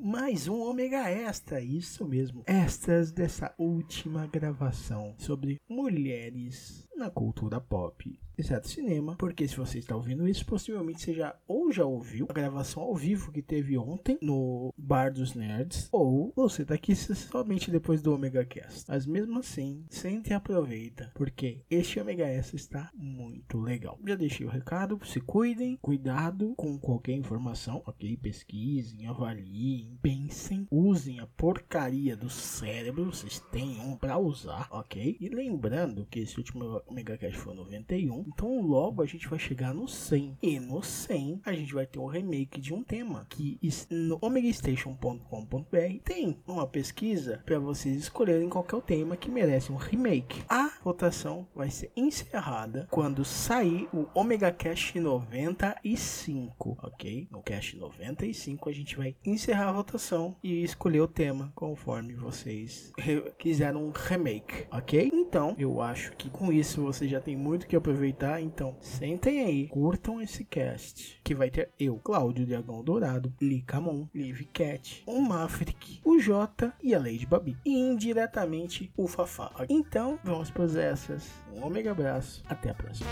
Mais um Ômega Extra, isso mesmo, extras dessa última gravação sobre mulheres na cultura pop, exceto cinema, porque se você está ouvindo isso, possivelmente você já ou já ouviu a gravação ao vivo que teve ontem no Bar dos Nerds, ou você tá aqui somente depois do Omega Cast. Mas mesmo assim, sente e aproveita, porque este Omega Extra está muito legal. Já deixei o recado, se cuidem, cuidado com qualquer informação, ok? Pesquisem, avaliem, pensem, usem a porcaria do cérebro, vocês têm um para usar, ok? E lembrando que esse último o Megacast foi 91. Então logo a gente vai chegar no 100. E no 100 a gente vai ter um remake de um tema que no omegastation.com.br tem uma pesquisa para vocês escolherem qual é tema que merece um remake. A votação vai ser encerrada quando sair o Omega Cast 95, ok? No Cast 95 a gente vai encerrar a votação e escolher o tema conforme vocês quiseram um remake, ok? Então eu acho que com isso isso você já tem muito que aproveitar, então sentem aí, curtam esse cast, que vai ter eu, Cláudio Dragão Dourado, Licamon, Live Cat, o Mafric, o Jota e a Lady Babi, e indiretamente o Fafá. Então, vamos para essas. Um ômega abraço, até a próxima.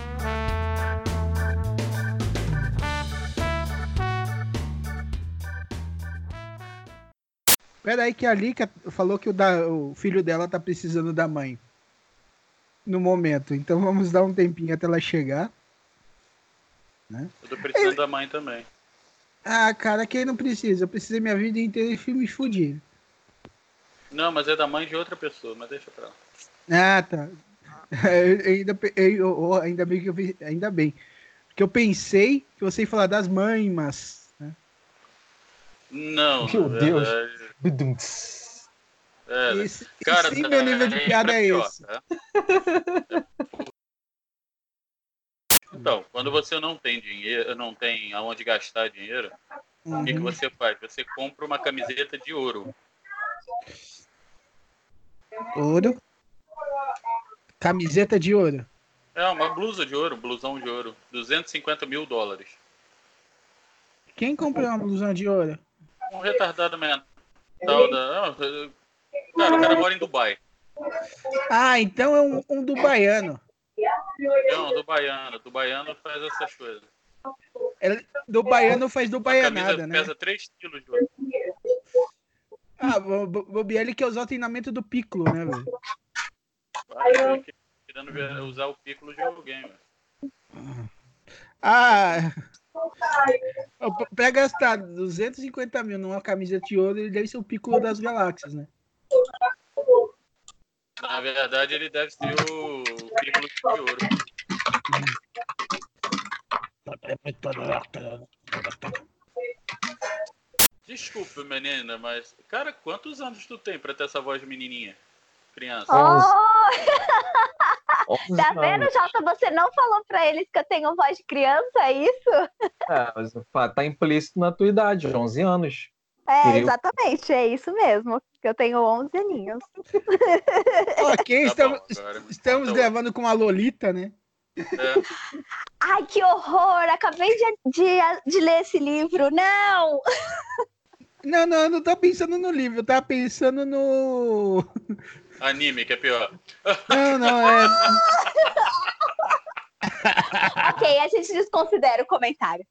Pera aí que a Lika falou que o, da, o filho dela tá precisando da mãe no momento. Então vamos dar um tempinho até ela chegar. Né? Eu tô precisando da mãe também. Ah, cara, quem não precisa? Eu precisei minha vida inteira de filmes fudidos. Não, mas é da mãe de outra pessoa, mas deixa pra lá. Ah, tá. Eu, ainda, eu, ainda bem que eu ainda bem. Porque eu pensei que você ia falar das mães, mas. Né? Não, Meu Deus. É, esse, cara, sim, meu nível de é piada é, pior, esse. Né? Então, quando você não tem dinheiro, não tem aonde gastar dinheiro, uhum. o que, que uhum. você faz? Você compra uma camiseta de ouro. Ouro? Camiseta de ouro? É, uma blusa de ouro, blusão de ouro. 250 mil dólares. Quem comprou uma blusão de ouro? Um retardado mental da. Cara, o cara mora em Dubai. Ah, então é um, um dubaiano. Não, do baiano. Do baiano faz essas coisas. É, do baiano faz do baianada, né? Pesa 3 quilos ouro. Ah, Bobielli que é usar o treinamento do Piccolo, né, velho? Querendo usar o Piccolo de alguém, velho. Ah, pra gastar 250 mil numa camisa de ouro, ele deve ser o Piccolo das galáxias, né? Na verdade, ele deve ser o Piccolo de ouro. Desculpa, menina, mas. Cara, quantos anos tu tem pra ter essa voz de menininha? Criança? Oh! tá vendo, Jota? Você não falou pra eles que eu tenho voz de criança, é isso? É, mas tá implícito na tua idade, 11 anos. É, exatamente, é isso mesmo. Que eu tenho 11 aninhos. ok, tá estamos, bom, estamos tá gravando com a Lolita, né? É. Ai, que horror! Acabei de, de, de, ler esse livro. Não! Não, não, eu não tô pensando no livro, eu tava pensando no. Anime, que é pior. Não, não, é. ok, a gente desconsidera o comentário.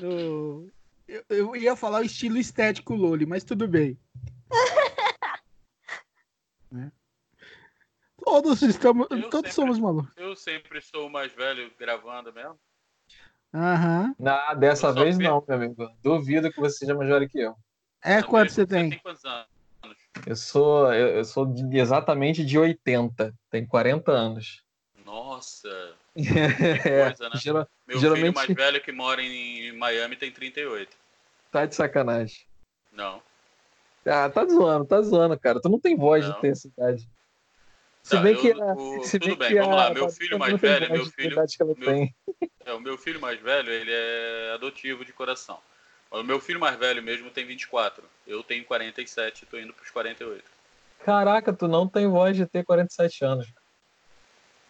No... Eu, eu ia falar o estilo estético Loli, mas tudo bem. né? Todos estamos. Eu todos sempre, somos malucos. Eu sempre sou o mais velho gravando mesmo. Aham. Não, dessa vez não, meu amigo. Duvido que você seja mais velho que eu. É quanto você tem? tem quantos anos? Eu sou, eu, eu sou de, exatamente de 80. Tem 40 anos. Nossa, É, coisa, né? gera- meu Geralmente- filho mais velho que mora em Miami tem 38. Tá de sacanagem. Não. Ah, tá zoando, tá zoando, cara. Tu não tem voz Não. de ter essa idade. Se Tá, bem eu- que a- o- se tudo bem que vamos a lá. Meu filho mais velho, meu filho, idade que ela meu- tem. é, o meu filho mais velho, ele é adotivo de coração. O meu filho mais velho mesmo tem 24. Eu tenho 47, tô indo pros 48. Caraca, tu não tem voz de ter 47 anos.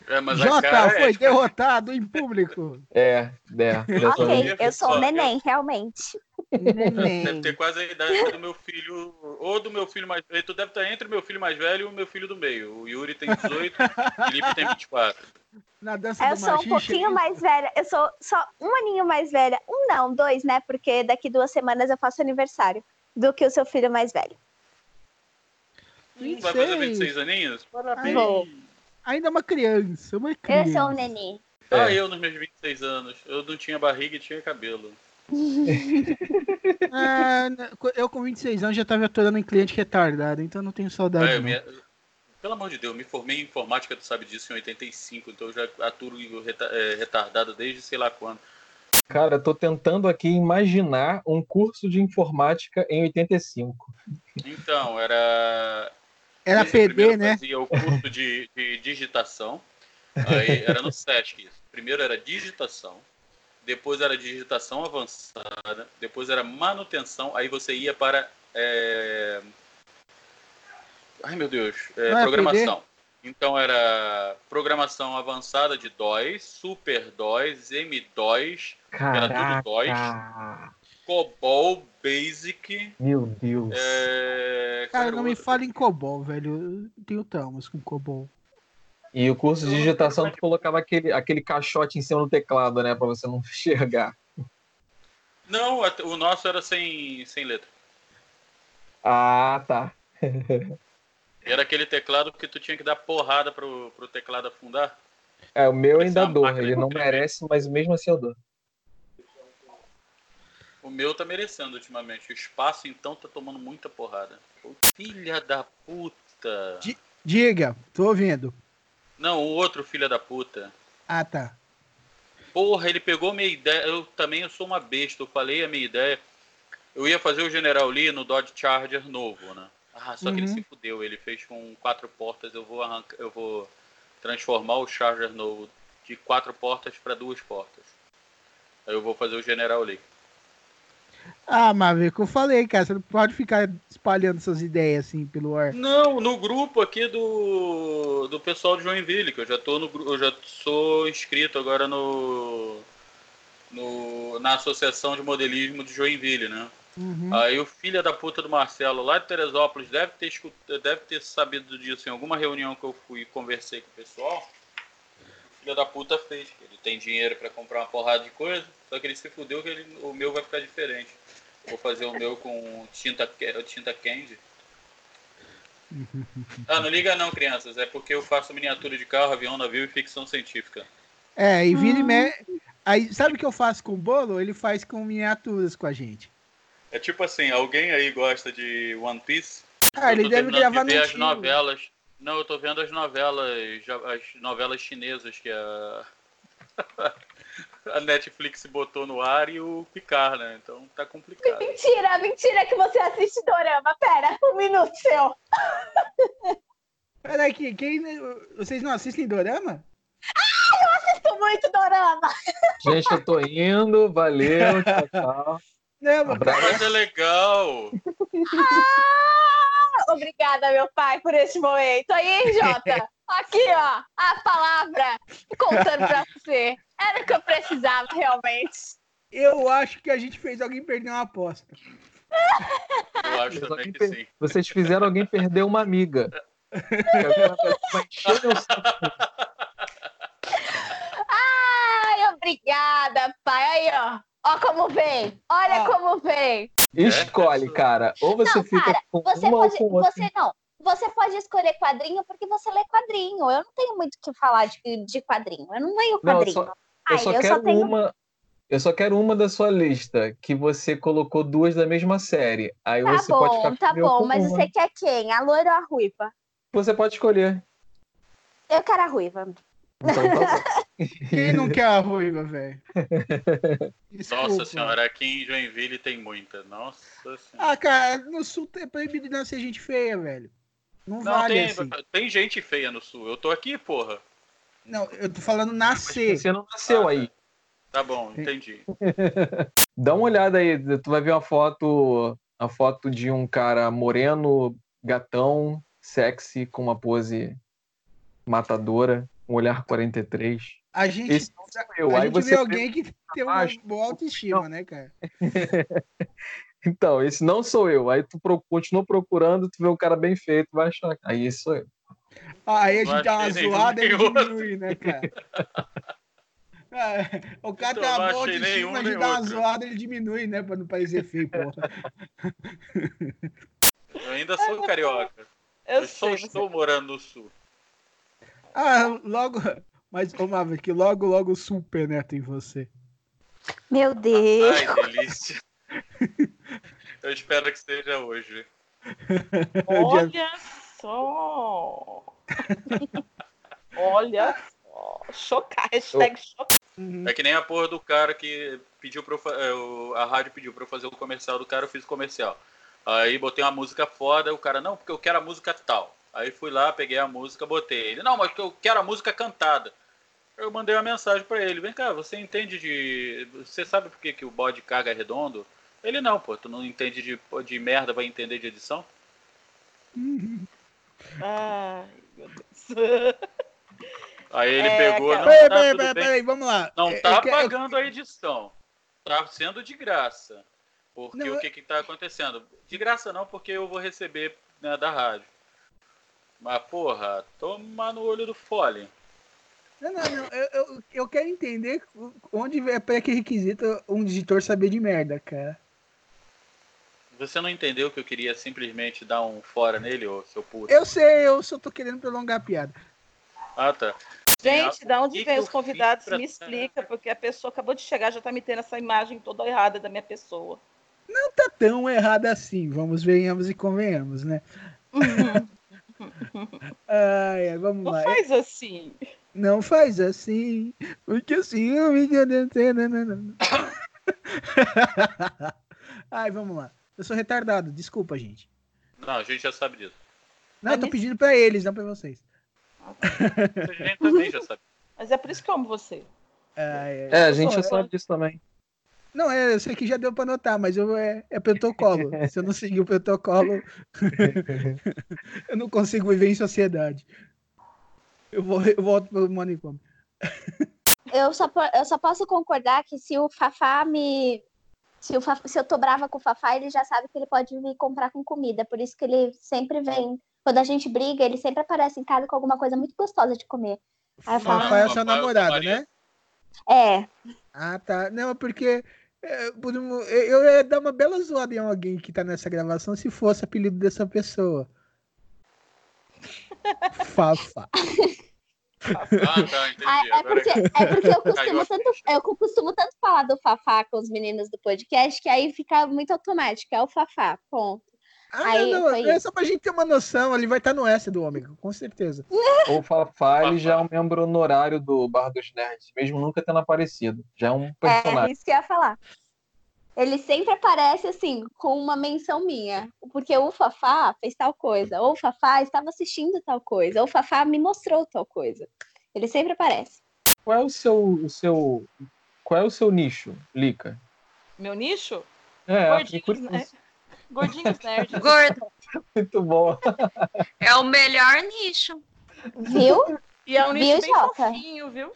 É, mas a Jota cara foi é, derrotado em público. É, é. Ok, eu sou um neném, realmente. Deve Neném. ter quase a idade do meu filho, ou do meu filho mais velho. Tu deve estar entre o meu filho mais velho e o meu filho do meio. O Yuri tem 18, o Felipe tem 24. Na dança Eu do sou um pouquinho mais velha. Eu sou só um aninho mais velha. Um não, dois, né? Porque daqui duas semanas eu faço aniversário. Do que o seu filho mais velho. Hum, Vai fazer 26. 26 aninhos? Parabéns. Vou. Ainda é uma criança, uma Eu criança. sou um neném. Ah, É. eu nos meus 26 anos. Eu não tinha barriga e tinha cabelo. Ah, eu com 26 anos já tava aturando em cliente retardado, então não tenho saudade. É, me- Pelo amor de Deus, eu me formei em informática, tu sabe disso, em 85, então eu já aturo reta- é, retardado desde sei lá quando. Cara, eu tô tentando aqui imaginar um curso de informática em 85. Então, era. Era primeiro né? Fazia o curso de, de digitação. Aí era no SESC. Primeiro era digitação, depois era digitação avançada, depois era manutenção, aí você ia para. é, Ai meu Deus, é, é programação. Então era programação avançada de DOS, Super DOS, M-DOS, Era tudo DOS. COBOL, Basic. Meu Deus. É... Cara, qual não me fala em COBOL, velho. Eu tenho traumas com COBOL. E o curso de digitação, tu colocava aquele, aquele caixote em cima do teclado, né? Pra você não enxergar. Não, o nosso era sem, sem letra. Ah, tá. Era aquele teclado que tu tinha que dar porrada pro, pro teclado afundar. É, o meu ainda dou. máquina Ele não merece, mas mesmo assim eu dou. O meu tá merecendo ultimamente. O espaço, então, tá tomando muita porrada. Filha da puta. Di- Diga, tô ouvindo. Não, o outro filha da puta. Ah, tá. Porra, ele pegou minha ideia. Eu também eu sou uma besta. Eu falei a minha ideia. Eu ia fazer o General Lee no Dodge Charger novo, né? Ah, só que ele Uhum. se fudeu. Ele fez com quatro portas. Eu vou arrancar, eu vou transformar o Charger novo de quatro portas para duas portas. Aí eu vou fazer o General Lee. Ah, Mavico, eu falei, cara, você não pode ficar espalhando suas ideias assim pelo ar. Não, no grupo aqui do, do pessoal de Joinville, que eu já tô no eu já sou inscrito agora no, no na associação de modelismo de Joinville, né? Uhum. Aí o filho da puta do Marcelo lá de Teresópolis deve ter escut- deve ter sabido disso em alguma reunião que eu fui e conversei com o pessoal. O filho da puta fez, ele tem dinheiro pra comprar uma porrada de coisa, só que ele se fudeu que ele- o meu vai ficar diferente. Vou fazer o meu com tinta tinta candy. Ah, não liga não, crianças. É porque eu faço miniatura de carro, avião, navio e ficção científica. É, e vira e me... Aí, sabe o que eu faço com o bolo? Ele faz com miniaturas com a gente. É tipo assim, alguém aí gosta de One Piece? Ah, Eu ele deve gravar de no ver as Tio. novelas. Não, eu tô vendo as novelas, as novelas chinesas que a a Netflix botou no ar e o Picard, né? Então tá complicado. Mentira, mentira que você assiste Dorama. Pera, um minuto seu. Peraí, que- quem... vocês não assistem Dorama? Assisto muito Dorama. Gente, eu tô indo. Valeu. Tchau, tchau. Não. Mas é legal! Ah, obrigada, meu pai, por esse momento. Aí, Jota, aqui, ó, a palavra contando pra você. Era o que eu precisava, realmente. eu acho que a gente fez alguém perder uma aposta. Eu acho também que per- sim. Vocês fizeram alguém perder uma amiga. Agora vai- vai encher meu saco. Ai, obrigada, pai. Aí, ó. Ó como vem. Olha Ó. como vem. Escolhe, cara. Ou você Não, fica cara, com Você uma pode. ou com outra. Você não. Você pode escolher quadrinho porque você lê quadrinho. Eu não tenho muito o que falar de, de quadrinho. Eu não leio Não, eu quadrinho. só, eu Ai, só eu quero só tenho. uma. Eu só quero uma da sua lista, que você colocou duas da mesma série. Aí Tá você pode bom, ficar tá com eu bom. com Mas uma. você quer quem? A loira ou a ruiva? Você pode escolher. Eu quero a ruiva. Então tá. Quem não quer a ruiva, velho? Nossa senhora, aqui em Joinville tem muita. Nossa senhora. Ah, cara, no sul é proibido nascer gente feia, velho. Não, Não, vale tem, assim. tem gente feia no sul. Eu tô aqui, porra. Não, eu tô falando nascer. Você não nasceu aí. Tá bom, entendi. Dá uma olhada aí, tu vai ver uma foto, a foto de um cara moreno, gatão, sexy, com uma pose matadora, um olhar 43. A gente, Esse não sou eu. a Aí gente você vê alguém que tem uma boa autoestima, né, cara? Então, esse não sou eu. Aí tu pro... continua procurando, tu vê um cara bem feito, vai achar. Aí esse sou eu. Ah, Aí a gente dá uma zoada e diminui, né, cara? Ah, o cara tem uma boa autoestima, a gente dá uma zoada ele diminui, né? Pra não parecer feio, porra. Eu ainda sou carioca. Eu Eu só sei. estou morando no sul. Ah, logo. Mas, ô Maverick, logo, logo o sul penetra em você. Meu Deus. Ai, delícia. Eu espero que seja hoje. Olha só. Olha só. Chocar. Hashtag chocar. Uhum. É que nem a porra do cara que pediu pra eu, é, o- a rádio pediu pra eu fazer o comercial do cara, eu fiz o comercial. Aí botei uma música foda, o cara, não, porque eu quero a música tal. Aí fui lá, peguei a música, botei. Ele, não, mas eu quero a música cantada. Eu mandei uma mensagem pra ele, vem cá, você entende de. Você sabe por que, que o bode caga redondo? Ele não, pô, tu não entende de, de merda, vai entender de edição? Ai, meu Deus. Aí ele É, pegou, cara. não, Peraí, tá peraí, peraí, peraí, vamos lá. Não Eu- tá eu quero- eu- pagando a edição. Tá sendo de graça. Porque Não, o eu- que que tá acontecendo? De graça não, porque eu vou receber né, da rádio. Mas, porra, toma no olho do fole. Não, não, não. Eu, eu, eu quero entender onde é pré-requisito um editor saber de merda, cara. Você não entendeu que eu queria simplesmente dar um fora nele, ô seu puto? Eu sei, eu só tô querendo prolongar a piada. Ah, tá. Gente, da onde que vem que os convidados? pra- Me explica, porque a pessoa acabou de chegar, já tá me tendo essa imagem toda errada da minha pessoa. Não tá tão errado assim, vamos venhamos e convenhamos, né? Ai, ai, vamos Não lá. faz assim. Não faz assim, porque assim eu me Ai, vamos lá. Eu sou retardado, desculpa, gente. Não, a gente já sabe disso. Não, eu tô pedindo pra eles, não pra vocês. A gente também já sabe. Mas é por isso que eu amo você. Ai. É, a gente já sabe disso também. Não, é, eu sei que já deu pra notar, mas eu, é, é protocolo. Se eu não seguir o protocolo, eu não consigo viver em sociedade. Eu, vou, eu volto pro manicômio. Eu só, eu só posso concordar que se o Fafá me. Se, o Faf- se eu tô brava com o Fafá, ele já sabe que ele pode me comprar com comida. Por isso que ele sempre vem. Quando a gente briga, ele sempre aparece em casa com alguma coisa muito gostosa de comer. Aí eu falo, Fafá é Papai, seu namorado, né? é, Ah, tá. Não, é porque por eu eu ia dar uma bela zoada em alguém que tá nessa gravação se fosse apelido dessa pessoa. Fafá. Ah, tá, entendi. Ah, é, Agora porque, é porque eu costumo, tanto, eu costumo tanto falar do Fafá com os meninos do podcast que aí fica muito automático. É o Fafá, ponto. Ah, Aí, não, foi é só pra gente ter uma noção. Ele vai estar no S do Ômega, com certeza. O Fafá, ele já é um membro honorário do Bar dos Nerds, mesmo nunca tendo aparecido. Já é um É personagem. isso que eu ia falar. Ele sempre aparece assim, com uma menção minha. Porque o Fafá fez tal coisa, ou o Fafá estava assistindo tal coisa, ou o Fafá me mostrou tal coisa. Ele sempre aparece. Qual é o seu, o seu. Qual é o seu nicho, Lica? Meu nicho? É, Gordinhos, né? Gordinhos nerds. Gordo. muito bom. É o melhor nicho. Viu? E é um nicho Viu, bem Jota? fofinho, viu?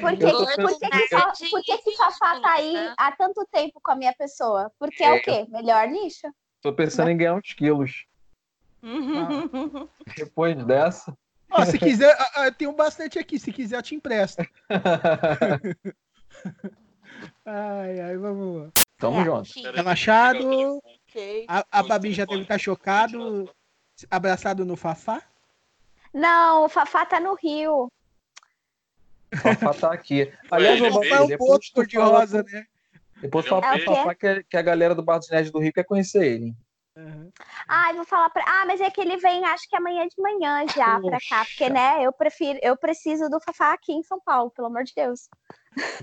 Por que, por que, Fa- por que, que Fafá tá aí Né? há tanto tempo com a minha pessoa? Porque é, É. o quê? Melhor nicho? Tô pensando em ganhar uns quilos. Depois dessa. Ó, se quiser, ah, ah, eu tenho bastante aqui. Se quiser, eu te empresto. Ai, ai, vamos lá. Tamo É, junto. Relaxado. A, a Babi já deve estar chocado. Abraçado no Fafá. Não, o Fafá tá no Rio. O Fafá tá aqui. Aliás, ô, Fafá é um tu fala, cor-de-rosa, né? depois é fala pro. Fafá que, que a galera do Bar dos Nerds do Rio quer conhecer ele. Aham. Ai, vou falar pra. Ah, mas é que ele vem, acho que amanhã de manhã já pra cá. Porque, Poxa. né, eu prefiro, eu preciso do Fafá aqui em São Paulo, pelo amor de Deus.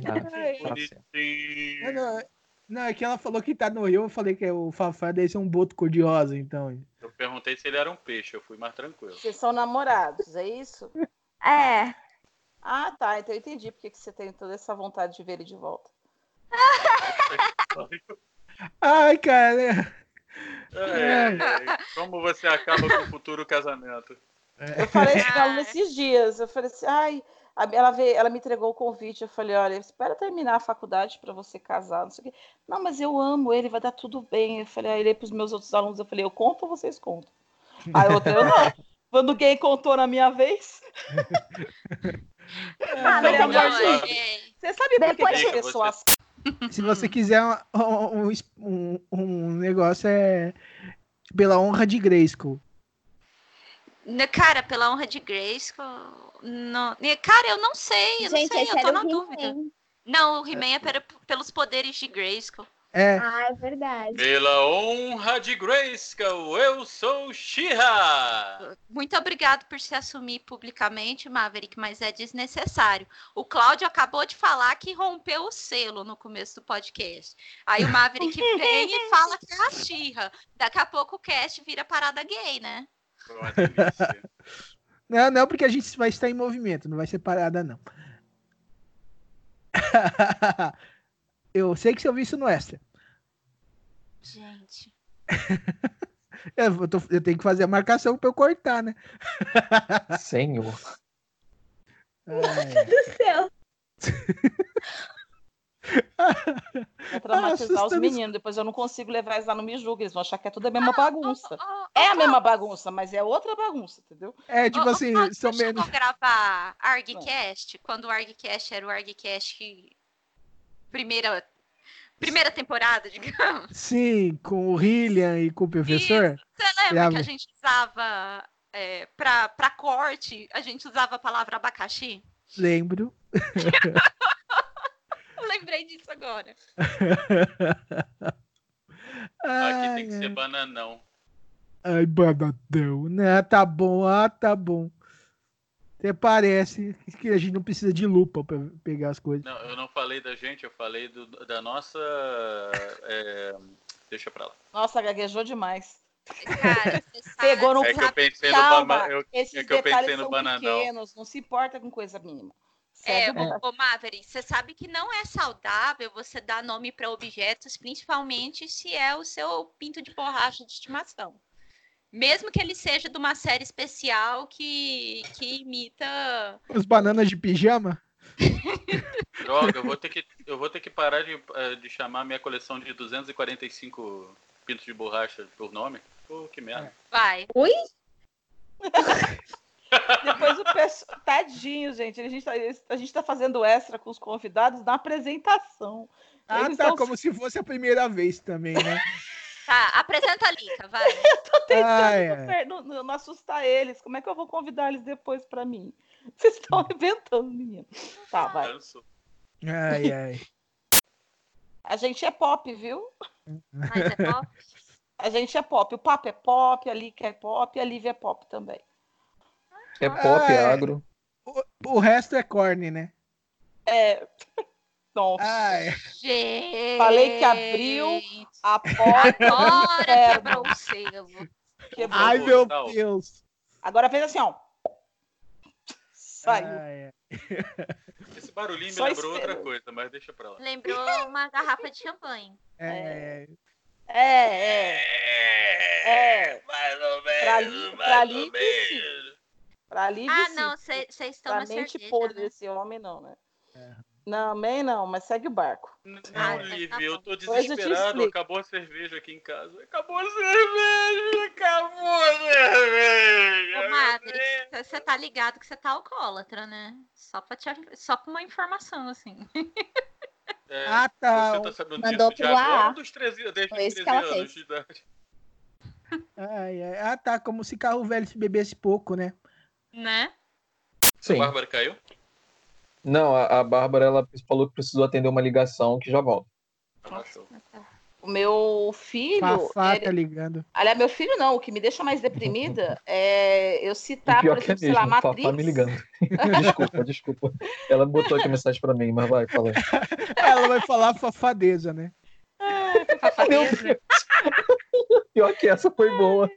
Ah, tá. Não, é que ela falou que tá no Rio, eu falei que é o Fafá deve ser um boto cor-de-rosa, então. Eu perguntei se ele era um peixe, eu fui mais tranquilo. Vocês são namorados, é isso? É. Ah, tá. Então eu entendi porque que você tem toda essa vontade de ver ele de volta. Ai, cara. Ai, ai, Como você acaba com o futuro casamento? Eu falei isso pra ela Ai. nesses dias. Eu falei assim, ai, ela, veio, ela me entregou o convite. Eu falei, olha, espera terminar a faculdade para você casar, não sei o quê. Não, mas eu amo ele, vai dar tudo bem. Eu falei, aí ele para os meus outros alunos, eu falei, eu conto ou vocês contam? Aí outra, eu não. Quando quem contou na minha vez, Ah, falei, Não, gente. é- você sabe por que, que Depois as pessoas. Se você quiser um, um, um- um negócio é pela honra de Grayskull. Cara, pela honra de Grace. Não... Cara, eu não sei, eu Gente, não sei, esse eu tô na dúvida. Não, o He-Man é pera- pelos poderes de Grayskull. É, Ah, é verdade. Pela honra de Grayskull, eu sou Shira. Muito obrigado por se assumir publicamente, Maverick, mas é desnecessário. O Cláudio acabou de falar que rompeu o selo no começo do podcast. Aí o Maverick vem e fala que é a Xirra. Daqui a pouco o cast vira parada gay, né? Não, não, porque a gente vai estar em movimento, não vai ser parada, não. Eu sei que você ouviu isso no extra. Gente. Eu, tô- eu tenho que fazer a marcação pra eu cortar, né? Senhor. Ai, do céu. Traumatizar os assustando- meninos. Depois eu não consigo levar eles lá no Me Julga. Eles vão achar que é tudo a mesma bagunça. Ô, ô, ô, É a mesma bagunça, mas é outra bagunça, entendeu? É, tipo ô, assim, Cláudio, são você menos. chegou a gravar ArgCast, quando o ArgCast era o ArgCast primeira, primeira temporada, digamos. Sim, com o Hillian e com o professor. Você lembra Grava. que a gente usava, é, pra, pra corte, a gente usava a palavra abacaxi? Lembro. Eu lembrei disso agora. Aqui tem que ser bananão. ai, banadão. Né, tá bom, ah, tá bom. Até parece que a gente não precisa de lupa pra pegar as coisas. Não, eu não falei da gente, eu falei do- da nossa. é, deixa pra lá. Nossa, gaguejou demais. Cara, Pegou no É que eu pensei no bama- eu- esses é que eu detalhes pensei no são bananão. pequenos, não se importa com coisa mínima. É, o ô, Maverick, você sabe que não é saudável você dar nome para objetos, principalmente se é o seu pinto de borracha de estimação. Mesmo que ele seja de uma série especial que, que imita. Os bananas de pijama? Droga, eu vou ter que, eu vou ter que parar de, eh, de chamar minha coleção de 245 pintos de borracha por nome. Pô, que merda. Vai. Depois o pessoal. Tadinho, gente. A gente, tá, a gente tá fazendo extra com os convidados na apresentação. Ah, Eles tá, tão- como se fosse a primeira vez também, né? Tá, apresenta a Lica, vai. Tô tentando ai. per- não, não- não assustar eles. Como é que eu vou convidar eles depois pra mim? Vocês estão inventando, menino. Tá, vai. Ai, ai. A gente é pop, viu? Mas é pop. A gente é pop. O papo é pop, a Lica é pop e a Lívia é pop também. É pop, Ah, é é. agro. O, o resto é corne, né? É. Nossa. Ai, Gente. Falei que abriu A porta. Agora inferno. quebrou o selo. Quebrou. ai meu Tal. Deus. Agora fez assim, ó. Saiu. Ai. Esse barulhinho me Só lembrou outra espera. coisa, mas deixa pra lá. Lembrou uma garrafa de champanhe. É, É, é. É. Mais ou Pra Li- pra Lívia, sim. Pra Lívia, Ah, sim. não, vocês estão Pra na mente cerveja, podre né? desse homem, não, né? É. Não, também não, mas segue o barco. Não, Ah, Liv, tá eu tô eu desesperado. explico. Acabou a cerveja aqui em casa. Acabou a cerveja! Acabou a cerveja! Ô, Maverick, você tá ligado que você tá alcoólatra, né? Só pra, te, só pra uma informação, assim. É, Ah, tá. Você tá sabendo Mandou disso de pro agora ar. ou dos 13, desde Foi os isso 13 que ela anos fez. de idade? Ai, ai. Ah, tá. Como se carro velho se bebesse pouco, né? Né? A Sim. Bárbara caiu? Não, a, a Bárbara ela falou que precisou atender uma ligação que já volta. Ah, show. O meu filho. Fafá ele- tá ligando. Aliás, meu filho não, o que me deixa mais deprimida é eu citar, por que é exemplo, sei lá, mesmo, Fafá Matrix. me ligando. desculpa, desculpa. Ela botou aqui a mensagem pra mim, mas vai, fala. Ela vai falar fafadeza, né? Meu Deus. Pior que essa foi boa.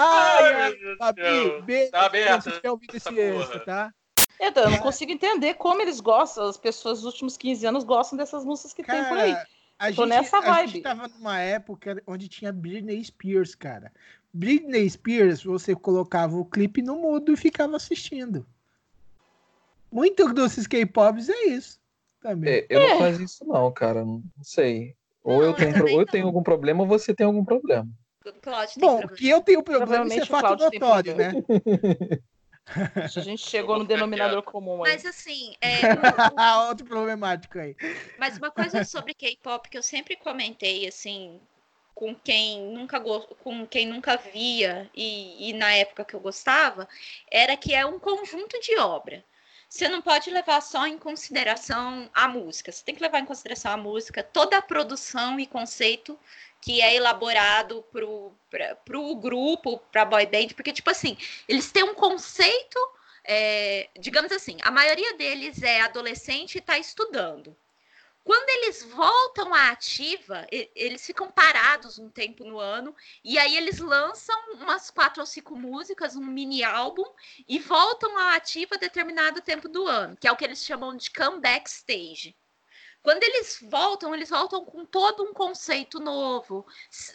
Ai, ai, meu Deus beijo. Tá aberta Se ouvido esse extra, tá? Então, eu não consigo entender como eles gostam, as pessoas dos últimos 15 anos gostam dessas músicas que tem por aí. Cara, a Tô gente, nessa a vibe. gente tava numa época onde tinha Britney Spears, cara. Britney Spears, você colocava o clipe no mudo e ficava assistindo. Muito desses K-pops é isso. Também. É, Eu não faço isso não, cara. Não sei. Ou eu Não, tenho, eu pro- também ou eu tenho algum problema ou você tem algum problema. Cláudio tem Bom, problema. que eu tenho problema, isso é fato notório, né? A gente chegou no denominador comum aí. Mas assim, é, o- o- Outro problemático aí. Mas uma coisa sobre K-pop que eu sempre comentei, assim, com quem nunca, go- com quem nunca via e, e na época que eu gostava, era que é um conjunto de obra. Você não pode levar só em consideração a música, você tem que levar em consideração a música, toda a produção e conceito que é elaborado para o grupo, para boy band, porque, tipo assim, eles têm um conceito, é, digamos assim, a maioria deles é adolescente e está estudando. Quando eles voltam à ativa, eles ficam parados um tempo no ano, e aí eles lançam umas quatro ou cinco músicas, um mini álbum, e voltam à ativa determinado tempo do ano, que é o que eles chamam de comeback stage. Quando eles voltam, eles voltam com todo um conceito novo.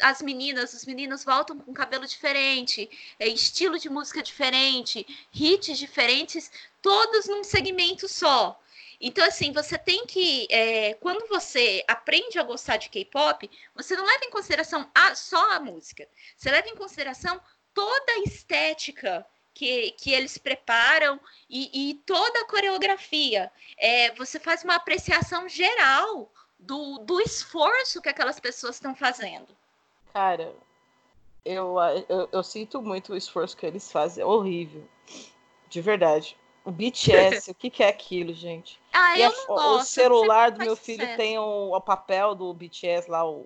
As meninas, os meninos voltam com cabelo diferente, é, estilo de música diferente, hits diferentes, todos num segmento só. Então, assim, você tem que. é, quando você aprende a gostar de K-pop, você não leva em consideração a- só a música. Você leva em consideração toda a estética que, que eles preparam e, e toda a coreografia. É, você faz uma apreciação geral do, do esforço que aquelas pessoas estão fazendo. Cara, eu, eu, eu sinto muito o esforço que eles fazem. É horrível. De verdade. O BTS, o que, que é aquilo, gente? Ah, E eu a- não o gosto. celular do meu filho sucesso. tem o, o papel do BTS lá, o.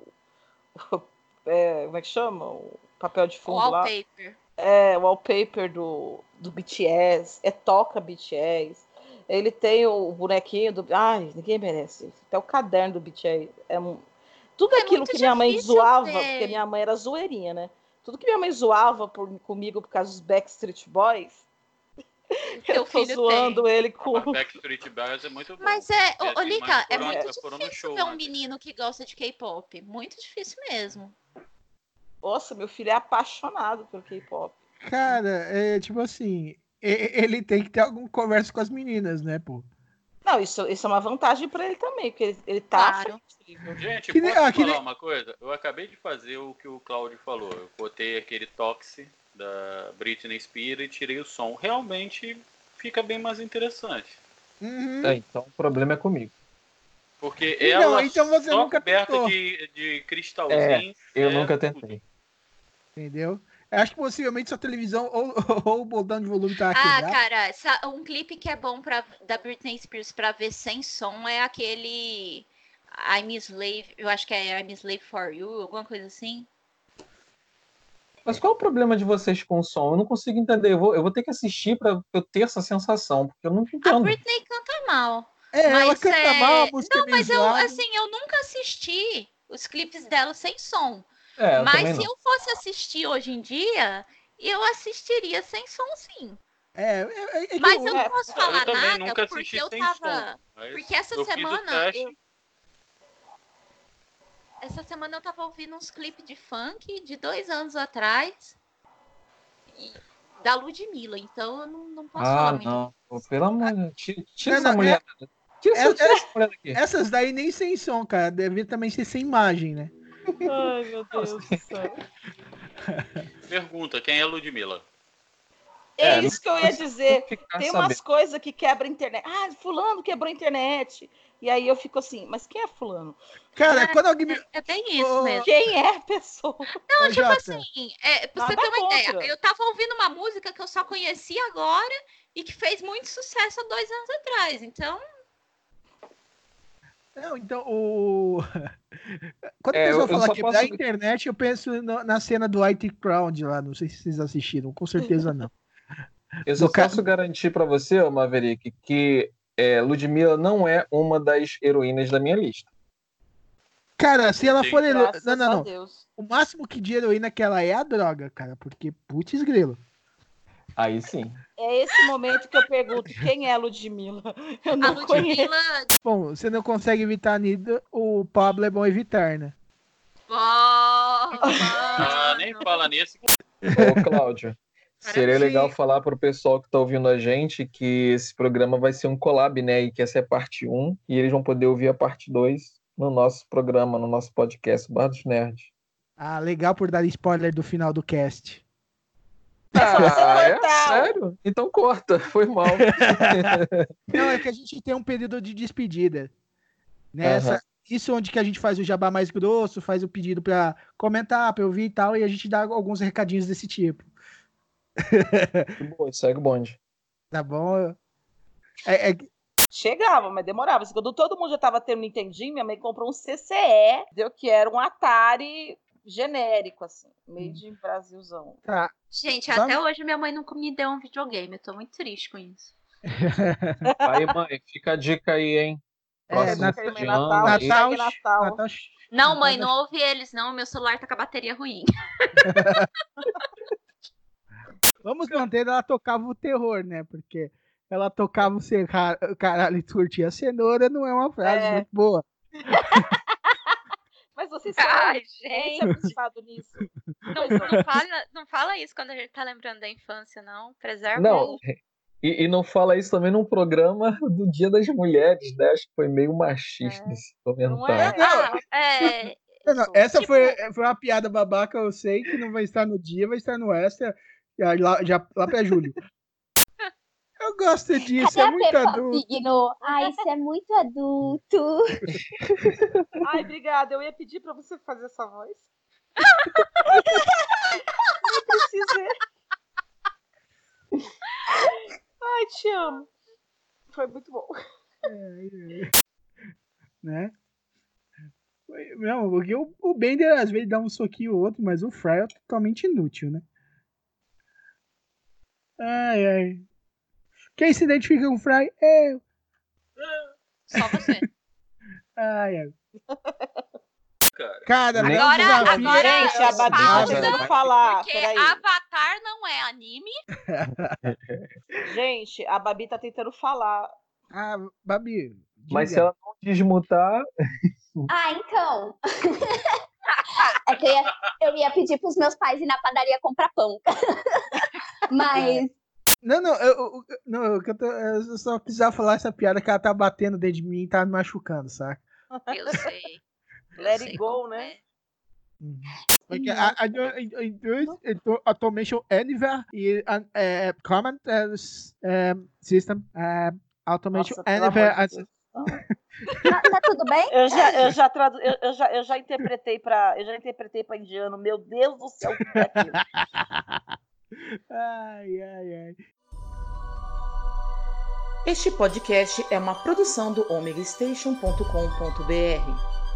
o- é, como é que chama? O papel de fundo lá. Wallpaper. É, o wallpaper do, do BTS, é toca BTS. Ele tem o bonequinho do. Ai, ninguém merece. Até o caderno do BTS. É, um- tudo É aquilo que minha mãe zoava, ver. porque minha mãe era zoeirinha, né? Tudo que minha mãe zoava por, comigo por causa dos Backstreet Boys, eu tô filho zoando ele com. A Backstreet Boys é muito bom. Mas é, É, ô, tem é muito difícil show ver um menino que gosta de K-pop. Muito difícil mesmo. Nossa, meu filho é apaixonado por K-pop. Cara, é tipo assim, ele tem que ter alguma conversa com as meninas, né, pô? Não, isso, isso é uma vantagem pra ele também, porque ele, ele tá Claro. Gente, Que nem- posso ah, falar nem- uma coisa? Eu acabei de fazer o que o Claudio falou. Eu botei aquele Toxic da Britney Spears e tirei o som. Realmente fica bem mais interessante. Uhum. É, então o problema é comigo. Porque Não, ela então você só nunca coberta de, de cristalzinho. Eu é nunca tudo. Entendeu? Eu acho que possivelmente sua televisão ou, ou o botão de volume tá Ah, quebrado. cara, sa- um clipe que é bom pra, da Britney Spears pra ver sem som é aquele I'm Slave, eu acho que é I'm Slave for You, alguma coisa assim. Mas qual é o problema de vocês com o som? Eu não consigo entender. Eu vou, eu vou ter que assistir pra eu ter essa sensação, porque eu não A entendo. Britney canta mal. É, ela mas canta é- mal, a música Não, é mas eu, assim, eu nunca assisti os clipes dela sem som. É, mas se eu fosse assistir hoje em dia, eu assistiria sem som sim. É, é, é, é Mas eu não posso Eu falar nada nunca porque eu tava. som. Porque essa semana eu- Essa semana eu tava ouvindo uns clipes de funk de dois anos atrás. e- da Ludmilla, então eu não, não posso falar Ah, muito. não. Pô, pelo amor de Deus. Tira, essa mulher. Tira, essa, é- tira essa mulher daqui. Essas daí nem sem som, cara. Deve também ser sem imagem, né? Ai, meu Deus do céu. Pergunta, quem é Ludmilla? É, É, isso que eu ia dizer. Tem sabendo. umas coisas que quebram a internet. Ah, fulano quebrou a internet. E aí eu fico assim, mas quem é fulano? Cara, É, quando alguém me. É bem isso Ô, mesmo. Quem é a pessoa? Não, Ô, tipo Jota, assim, é, pra você ter uma contra. ideia, eu tava ouvindo uma música que eu só conheci agora e que fez muito sucesso há dois anos atrás. Então, Não, então o. Quando É, a pessoa eu- eu fala só quebrar posso- a internet, eu penso no- na cena do IT Crowd lá. Não sei se vocês assistiram, com certeza não. Eu só ca- posso garantir pra você, ô Maverick, que é, Ludmilla não é uma das heroínas da minha lista. Cara, se ela Sim. for. hero- Graças Não, não, não. Deus. O máximo que de heroína que ela é a droga, cara. Porque, putz, grilo. Aí sim. É esse momento que eu pergunto quem é a Ludmilla. Eu A não conheço. Ludmilla. Bom, você não consegue evitar a Nida, o Pablo é bom evitar, né? Ó, Ah, nem fala nisso. Ô, Cláudio, seria legal falar pro pessoal que tá ouvindo a gente que esse programa vai ser um collab, né? E que essa é a parte 1 e eles vão poder ouvir a parte 2 no nosso programa, no nosso podcast Bar dos Nerds. Ah, legal por dar spoiler do final do cast. Ah, é? Sério? Então corta, foi mal. Não, é que a gente tem um período de despedida. Nessa, Aham. Isso onde que a gente faz o jabá mais grosso, faz o pedido pra comentar, pra ouvir e tal, e a gente dá alguns recadinhos desse tipo. Boa, segue o bonde. Tá bom? É, é- Chegava, mas demorava. Quando todo mundo já tava tendo Nintendinho, minha mãe comprou um CCE, deu que era um Atari genérico, assim, made in Brasilzão. tá. Gente, Vamos- até hoje minha mãe nunca me deu um videogame. Eu tô muito triste com isso. Aí, mãe, fica a dica aí, hein? É, de Natal, ano. Natal, Natal. Natal, Não, mãe, não ouve eles, não. Meu celular tá com a bateria ruim. Vamos manter ela tocava o terror, né? Porque ela tocava o caralho e curtia a cenoura, não é uma frase É. muito boa. Mas vocês Ai, são gente. pensado nisso. Não, não fala, não fala isso quando a gente tá lembrando da infância, não. Preserva Não, o- e, e não fala isso também num programa do Dia das Mulheres, né? Acho que foi meio machista É. esse Não comentário. é? Ah, é. Não, não, essa Tipo- foi, foi uma piada babaca, eu sei que não vai estar no dia, vai estar no extra, já, lá, já, lá pra julho. Eu gosto disso, Cadê é muito adulto. Ai, isso é muito adulto. Ai, obrigada. Eu ia pedir pra você fazer essa voz. Não precisei. Ai, te amo. Foi muito bom. né? Não, porque o, o Bender às vezes dá um soquinho ou outro, mas o Fry é totalmente inútil, né? Ai, ai. Quem se identifica com o Fry? Eu. Só você. Ai, ai. Cara. É um Agora, desafio. agora Gente, a Babi tá pausa, tentando falar. Porque Peraí. Avatar não é anime. Gente, a Babi tá tentando falar. Ah, Babi. Mas se diga. ela não desmutar, Ah, então. É que eu ia, eu ia pedir pros meus pais ir na padaria comprar pão. Mas Não, não, eu, eu- não, eu, eu, tô- eu só precisava falar essa piada que ela tá batendo dentro de mim e tá me machucando, saca? Eu sei. Let it go, né? é. Porque a, a, a, Automation Anywhere e a, é, é, é, System Automation Anywhere. tá, tá tudo bem? Eu já, eu já, tradu... eu, eu já, eu já interpretei para, eu já interpretei para indiano. Meu Deus do céu, o que é aquilo? Ai, ai, ai. Este podcast é uma produção do omegastation.com.br.